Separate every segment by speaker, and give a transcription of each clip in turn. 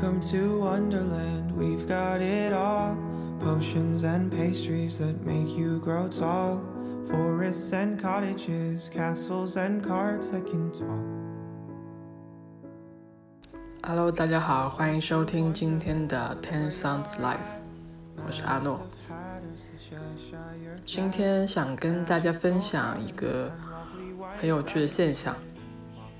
Speaker 1: Welcome to Wonderland, we've got it all. Potions and pastries that make you grow tall. Forests and cottages, castles and carts that can talk.
Speaker 2: Hello，大家好，欢迎收听今天的 Ten Sounds Life，我是阿诺。今天想跟大家分享一个很有趣的现象，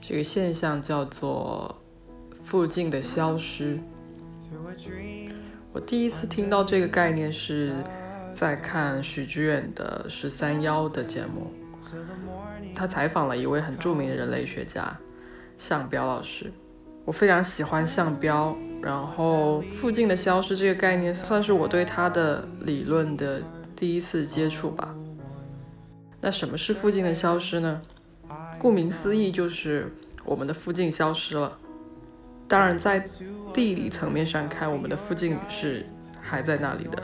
Speaker 2: 这个现象叫做附近的消失。我第一次听到这个概念是在看许知远的《十三幺》的节目，他采访了一位很著名的人类学家向彪老师。我非常喜欢向彪，然后附近的消失这个概念算是我对他的理论的第一次接触吧。那什么是附近的消失呢？顾名思义，就是我们的附近消失了。当然，在地理层面上看，我们的附近是还在那里的，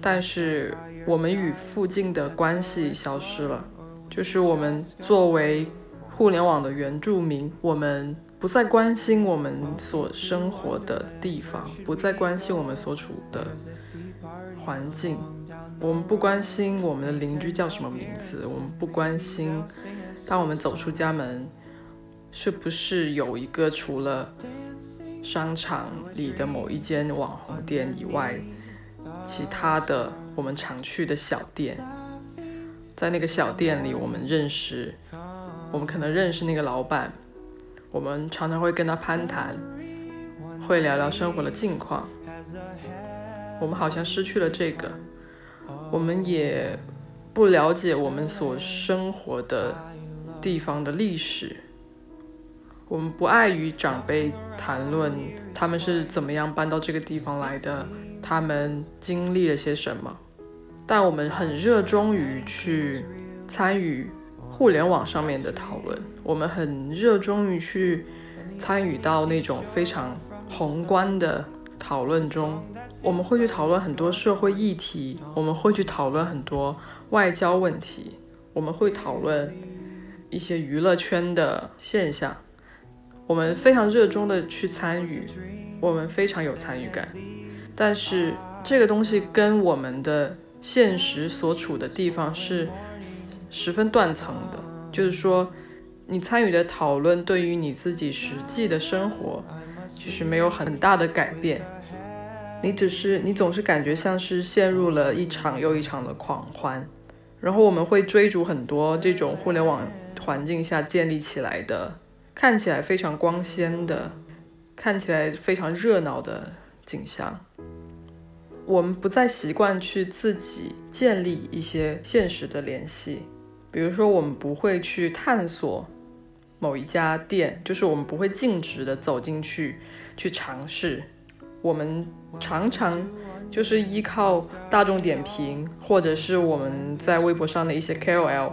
Speaker 2: 但是我们与附近的关系消失了，就是我们作为互联网的原住民，我们。不再关心我们所生活的地方，不再关心我们所处的环境，我们不关心我们的邻居叫什么名字，我们不关心，当我们走出家门，是不是有一个除了商场里的某一间网红店以外，其他的我们常去的小店，在那个小店里，我们认识，我们可能认识那个老板。我们常常会跟他攀谈，会聊聊生活的近况。我们好像失去了这个，我们也不了解我们所生活的地方的历史。我们不爱与长辈谈论他们是怎么样搬到这个地方来的，他们经历了些什么。但我们很热衷于去参与。互联网上面的讨论，我们很热衷于去参与到那种非常宏观的讨论中。我们会去讨论很多社会议题，我们会去讨论很多外交问题，我们会讨论一些娱乐圈的现象。我们非常热衷的去参与，我们非常有参与感。但是这个东西跟我们的现实所处的地方是。十分断层的，就是说，你参与的讨论对于你自己实际的生活，其实没有很大的改变。你只是，你总是感觉像是陷入了一场又一场的狂欢。然后我们会追逐很多这种互联网环境下建立起来的，看起来非常光鲜的，看起来非常热闹的景象。我们不再习惯去自己建立一些现实的联系。比如说，我们不会去探索某一家店，就是我们不会径直的走进去去尝试。我们常常就是依靠大众点评，或者是我们在微博上的一些 KOL，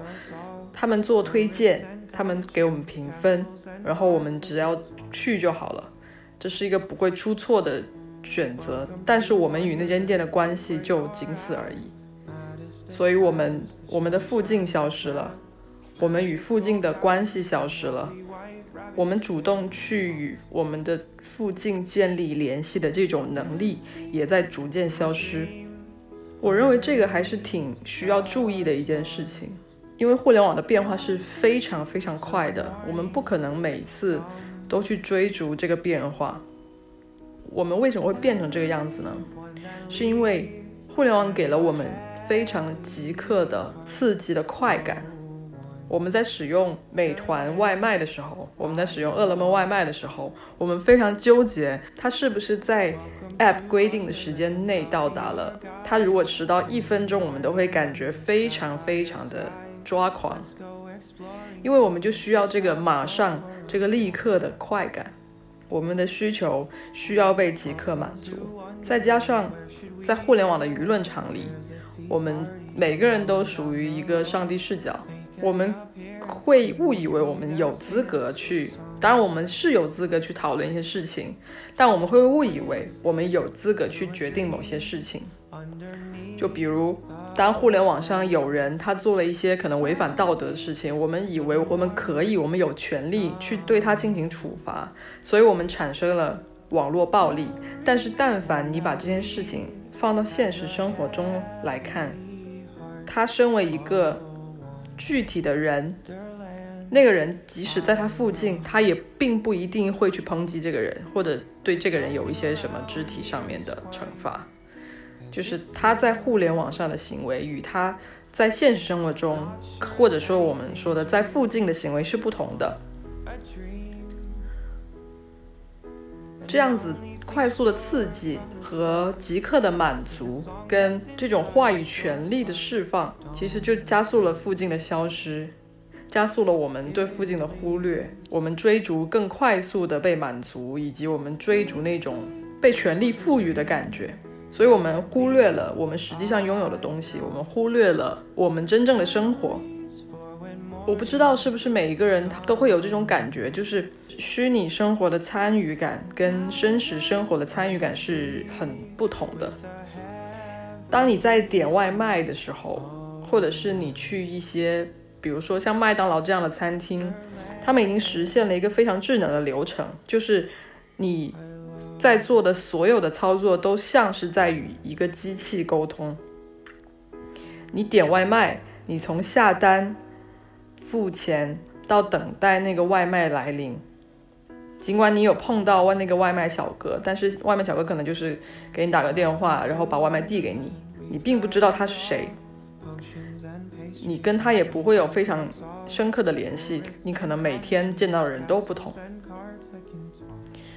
Speaker 2: 他们做推荐，他们给我们评分，然后我们只要去就好了。这是一个不会出错的选择，但是我们与那间店的关系就仅此而已。所以，我们我们的附近消失了，我们与附近的关系消失了，我们主动去与我们的附近建立联系的这种能力也在逐渐消失。我认为这个还是挺需要注意的一件事情，因为互联网的变化是非常非常快的，我们不可能每次都去追逐这个变化。我们为什么会变成这个样子呢？是因为互联网给了我们。非常即刻的刺激的快感。我们在使用美团外卖的时候，我们在使用饿了么外卖的时候，我们非常纠结，它是不是在 App 规定的时间内到达了。它如果迟到一分钟，我们都会感觉非常非常的抓狂，因为我们就需要这个马上、这个立刻的快感。我们的需求需要被即刻满足，再加上在互联网的舆论场里。我们每个人都属于一个上帝视角，我们会误以为我们有资格去，当然我们是有资格去讨论一些事情，但我们会误以为我们有资格去决定某些事情。就比如，当互联网上有人他做了一些可能违反道德的事情，我们以为我们可以，我们有权利去对他进行处罚，所以我们产生了网络暴力，但是但凡你把这件事情放到现实生活中来看，他身为一个具体的人，那个人即使在他附近，他也并不一定会去抨击这个人，或者对这个人有一些什么肢体上面的惩罚。就是他在互联网上的行为与他在现实生活中，或者说我们说的在附近的行为是不同的。这样子快速的刺激和即刻的满足，跟这种话语权力的释放，其实就加速了附近的消失，加速了我们对附近的忽略，我们追逐更快速的被满足，以及我们追逐那种被权力赋予的感觉。所以，我们忽略了我们实际上拥有的东西，我们忽略了我们真正的生活。我不知道是不是每一个人他都会有这种感觉，就是虚拟生活的参与感跟真实生活的参与感是很不同的。当你在点外卖的时候，或者是你去一些，比如说像麦当劳这样的餐厅，他们已经实现了一个非常智能的流程，就是你。在做的所有的操作都像是在与一个机器沟通。你点外卖，你从下单、付钱到等待那个外卖来临，尽管你有碰到外那个外卖小哥，但是外卖小哥可能就是给你打个电话，然后把外卖递给你，你并不知道他是谁，你跟他也不会有非常深刻的联系，你可能每天见到的人都不同，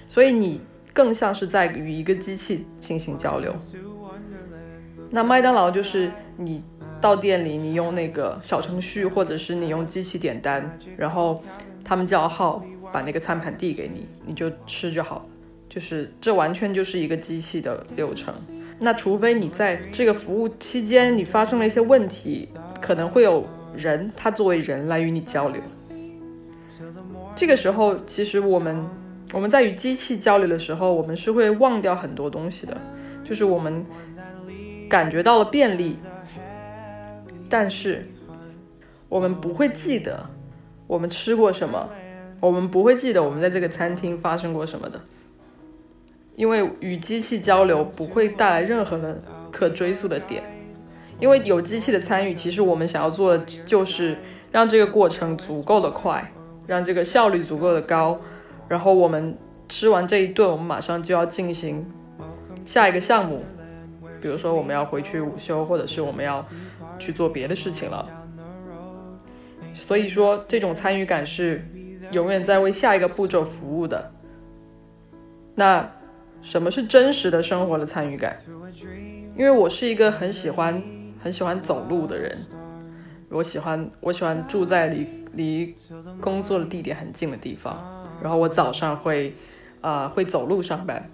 Speaker 2: 所以你。更像是在与一个机器进行交流。那麦当劳就是你到店里，你用那个小程序，或者是你用机器点单，然后他们叫号，把那个餐盘递给你，你就吃就好了。就是这完全就是一个机器的流程。那除非你在这个服务期间你发生了一些问题，可能会有人他作为人来与你交流。这个时候，其实我们。我们在与机器交流的时候，我们是会忘掉很多东西的，就是我们感觉到了便利，但是我们不会记得我们吃过什么，我们不会记得我们在这个餐厅发生过什么的，因为与机器交流不会带来任何的可追溯的点，因为有机器的参与，其实我们想要做的就是让这个过程足够的快，让这个效率足够的高。然后我们吃完这一顿，我们马上就要进行下一个项目，比如说我们要回去午休，或者是我们要去做别的事情了。所以说，这种参与感是永远在为下一个步骤服务的。那什么是真实的生活的参与感？因为我是一个很喜欢很喜欢走路的人，我喜欢我喜欢住在离离工作的地点很近的地方。然后我早上会，呃，会走路上班。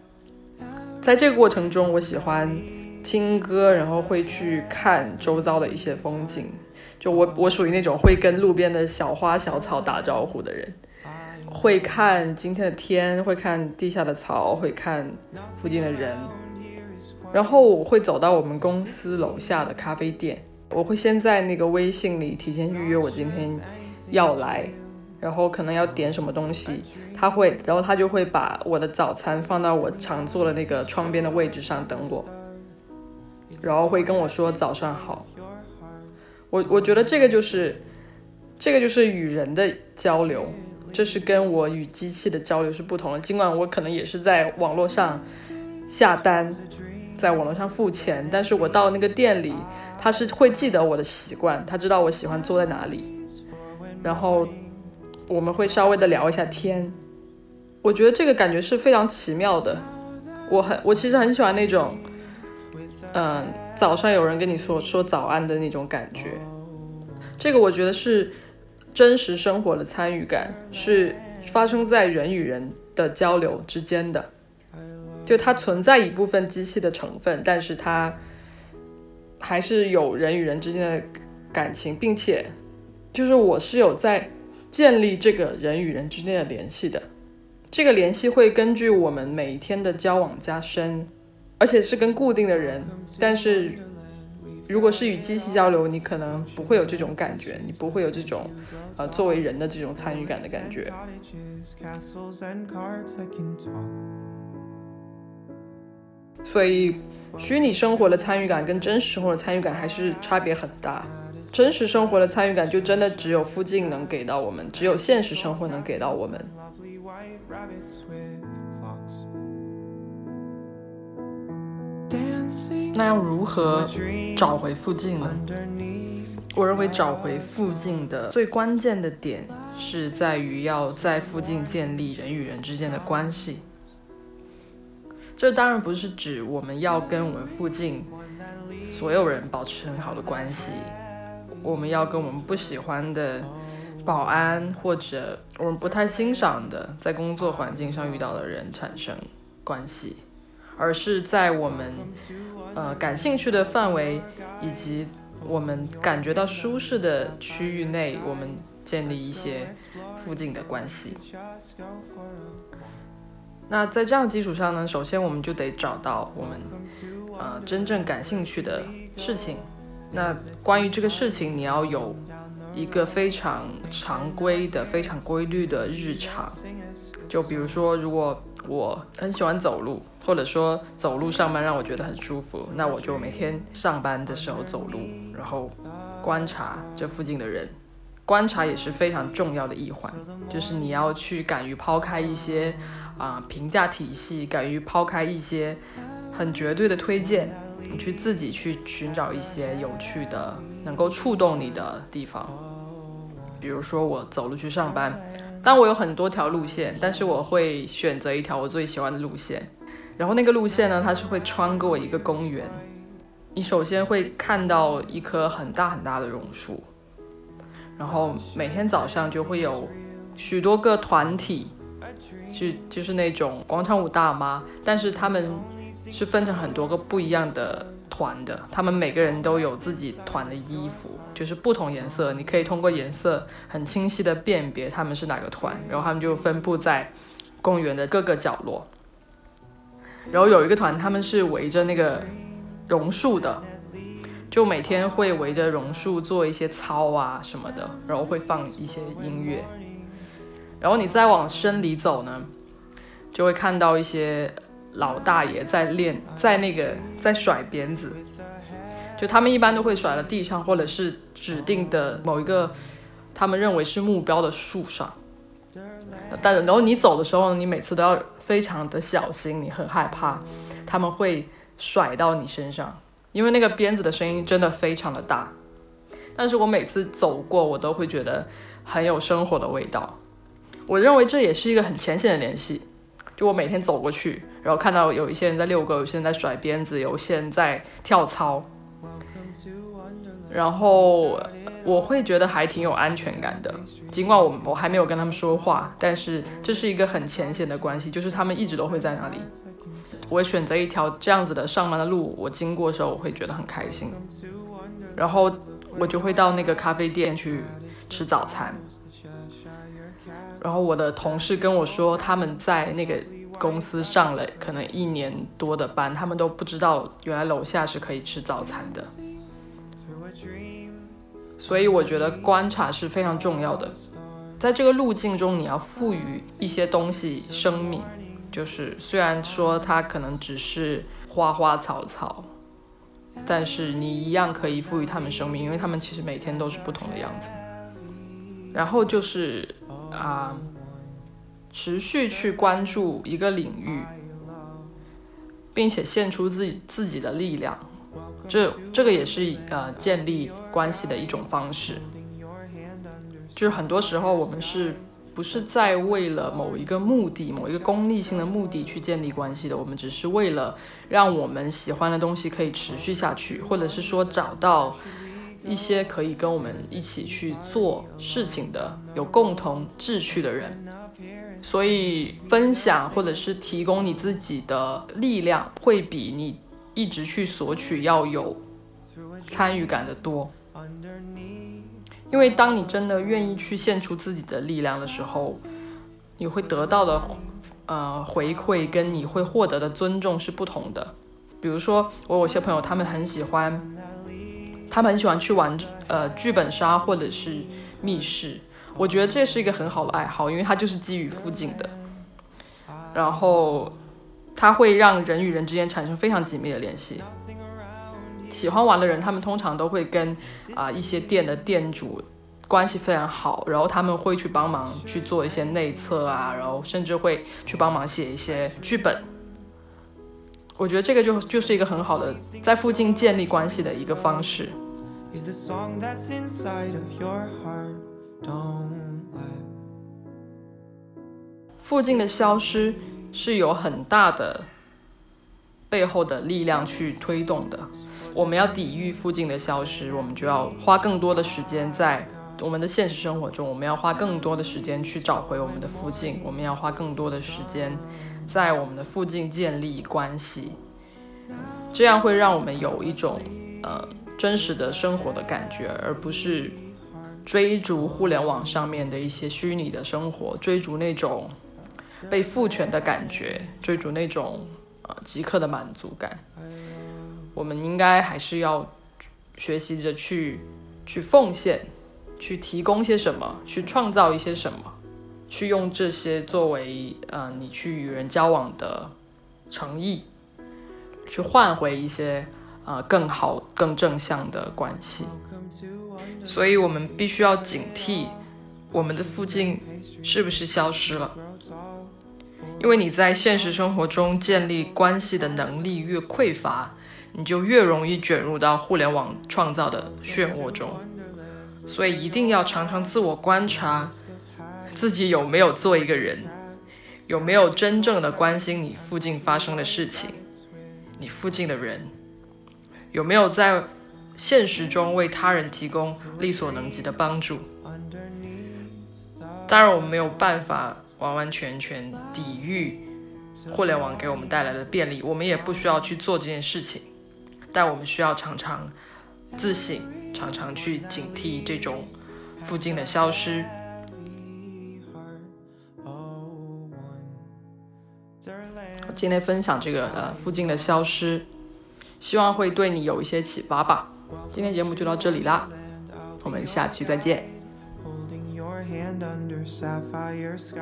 Speaker 2: 在这个过程中，我喜欢听歌，然后会去看周遭的一些风景。就我，我属于那种会跟路边的小花小草打招呼的人，会看今天的天，会看地下的草，会看附近的人。然后我会走到我们公司楼下的咖啡店，我会先在那个微信里提前预约我今天要来。然后可能要点什么东西，他会，然后他就会把我的早餐放到我常坐的那个窗边的位置上等我，然后会跟我说早上好。我我觉得这个就是，这个就是与人的交流，这是跟我与机器的交流是不同的。尽管我可能也是在网络上下单，在网络上付钱，但是我到那个店里，他是会记得我的习惯，他知道我喜欢坐在哪里，然后。我们会稍微的聊一下天，我觉得这个感觉是非常奇妙的。我很，我其实很喜欢那种，嗯，早上有人跟你说说早安的那种感觉。这个我觉得是真实生活的参与感，是发生在人与人的交流之间的。就它存在一部分机器的成分，但是它还是有人与人之间的感情，并且就是我是有在。建立这个人与人之间的联系的，这个联系会根据我们每一天的交往加深，而且是跟固定的人。但是，如果是与机器交流，你可能不会有这种感觉，你不会有这种，呃，作为人的这种参与感的感觉。所以，虚拟生活的参与感跟真实生活的参与感还是差别很大。真实生活的参与感就真的只有附近能给到我们，只有现实生活能给到我们。那要如何找回附近呢？我认为找回附近的最关键的点是在于要在附近建立人与人之间的关系。这当然不是指我们要跟我们附近所有人保持很好的关系，我们要跟我们不喜欢的保安或者我们不太欣赏的在工作环境上遇到的人产生关系，而是在我们呃感兴趣的范围以及我们感觉到舒适的区域内，我们建立一些附近的关系。那在这样基础上呢，首先我们就得找到我们呃真正感兴趣的事情。那关于这个事情，你要有一个非常常规的、非常规律的日常。就比如说，如果我很喜欢走路，或者说走路上班让我觉得很舒服，那我就每天上班的时候走路，然后观察这附近的人。观察也是非常重要的一环，就是你要去敢于抛开一些啊评价体系，敢于抛开一些很绝对的推荐，你去自己去寻找一些有趣的、能够触动你的地方。比如说我走路去上班，当我有很多条路线，但是我会选择一条我最喜欢的路线。然后那个路线呢，它是会穿过一个公园。你首先会看到一棵很大很大的榕树。然后每天早上就会有许多个团体，就就是那种广场舞大妈，但是他们是分成很多个不一样的团的，他们每个人都有自己团的衣服，就是不同颜色，你可以通过颜色很清晰的辨别他们是哪个团，然后他们就分布在公园的各个角落，然后有一个团他们是围着那个榕树的。就每天会围着榕树做一些操啊什么的，然后会放一些音乐，然后你再往深里走呢，就会看到一些老大爷在练，在那个在甩鞭子，就他们一般都会甩到地上，或者是指定的某一个他们认为是目标的树上，但然后你走的时候，你每次都要非常的小心，你很害怕他们会甩到你身上。因为那个鞭子的声音真的非常的大，但是我每次走过，我都会觉得很有生活的味道。我认为这也是一个很浅显的联系。就我每天走过去，然后看到有一些人在遛狗，有些人在甩鞭子，有些人在跳操，然后我会觉得还挺有安全感的。尽管我我还没有跟他们说话，但是这是一个很浅显的关系，就是他们一直都会在那里。我选择一条这样子的上班的路，我经过的时候我会觉得很开心，然后我就会到那个咖啡店去吃早餐。然后我的同事跟我说，他们在那个公司上了可能一年多的班，他们都不知道原来楼下是可以吃早餐的。所以我觉得观察是非常重要的，在这个路径中，你要赋予一些东西生命。就是虽然说它可能只是花花草草，但是你一样可以赋予它们生命，因为它们其实每天都是不同的样子。然后就是啊，持续去关注一个领域，并且献出自己自己的力量，这这个也是呃建立关系的一种方式。就是很多时候我们是。不是在为了某一个目的、某一个功利性的目的去建立关系的，我们只是为了让我们喜欢的东西可以持续下去，或者是说找到一些可以跟我们一起去做事情的、有共同志趣的人。所以，分享或者是提供你自己的力量，会比你一直去索取要有参与感的多。因为当你真的愿意去献出自己的力量的时候，你会得到的，呃，回馈跟你会获得的尊重是不同的。比如说，我有些朋友，他们很喜欢，他们很喜欢去玩，呃，剧本杀或者是密室。我觉得这是一个很好的爱好，因为它就是基于附近的。然后。它会让人与人之间产生非常紧密的联系。喜欢玩的人，他们通常都会跟啊一些店的店主关系非常好，然后他们会去帮忙去做一些内测啊，然后甚至会去帮忙写一些剧本。我觉得这个就就是一个很好的在附近建立关系的一个方式。附近的消失是有很大的背后的力量去推动的。我们要抵御附近的消失，我们就要花更多的时间在我们的现实生活中。我们要花更多的时间去找回我们的附近，我们要花更多的时间在我们的附近建立关系。这样会让我们有一种呃真实的生活的感觉，而不是追逐互联网上面的一些虚拟的生活，追逐那种被赋权的感觉，追逐那种呃即刻的满足感。我们应该还是要学习着去去奉献，去提供些什么，去创造一些什么，去用这些作为呃你去与人交往的诚意。去换回一些呃更好、更正向的关系，所以我们必须要警惕我们的附近是不是消失了。因为你在现实生活中建立关系的能力越匮乏，你就越容易卷入到互联网创造的漩涡中。所以一定要常常自我观察，自己有没有做一个人，有没有真正的关心你附近发生的事情。你附近的人有没有在现实中为他人提供力所能及的帮助？当然，我们没有办法完完全全抵御互联网给我们带来的便利，我们也不需要去做这件事情。但我们需要常常自省，常常去警惕这种附近的消失。今天分享这个呃附近的消失，希望会对你有一些启发吧。今天节目就到这里啦，我们下期再见。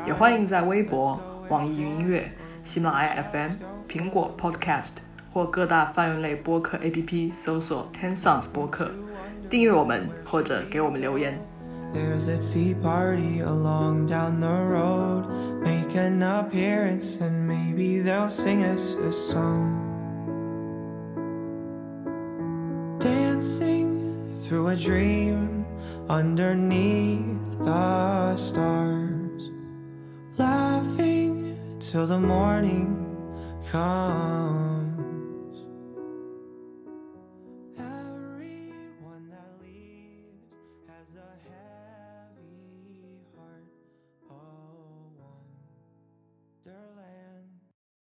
Speaker 2: 也欢迎在微博、网易云音乐、喜马拉雅 FM、苹果 Podcast 或各大泛用类播客 APP 搜索 Ten Sounds 播客，订阅我们或者给我们留言。There's a tea party along down the road. Make an appearance and maybe they'll sing us a song. Dancing through a dream underneath the stars. Laughing till the morning comes.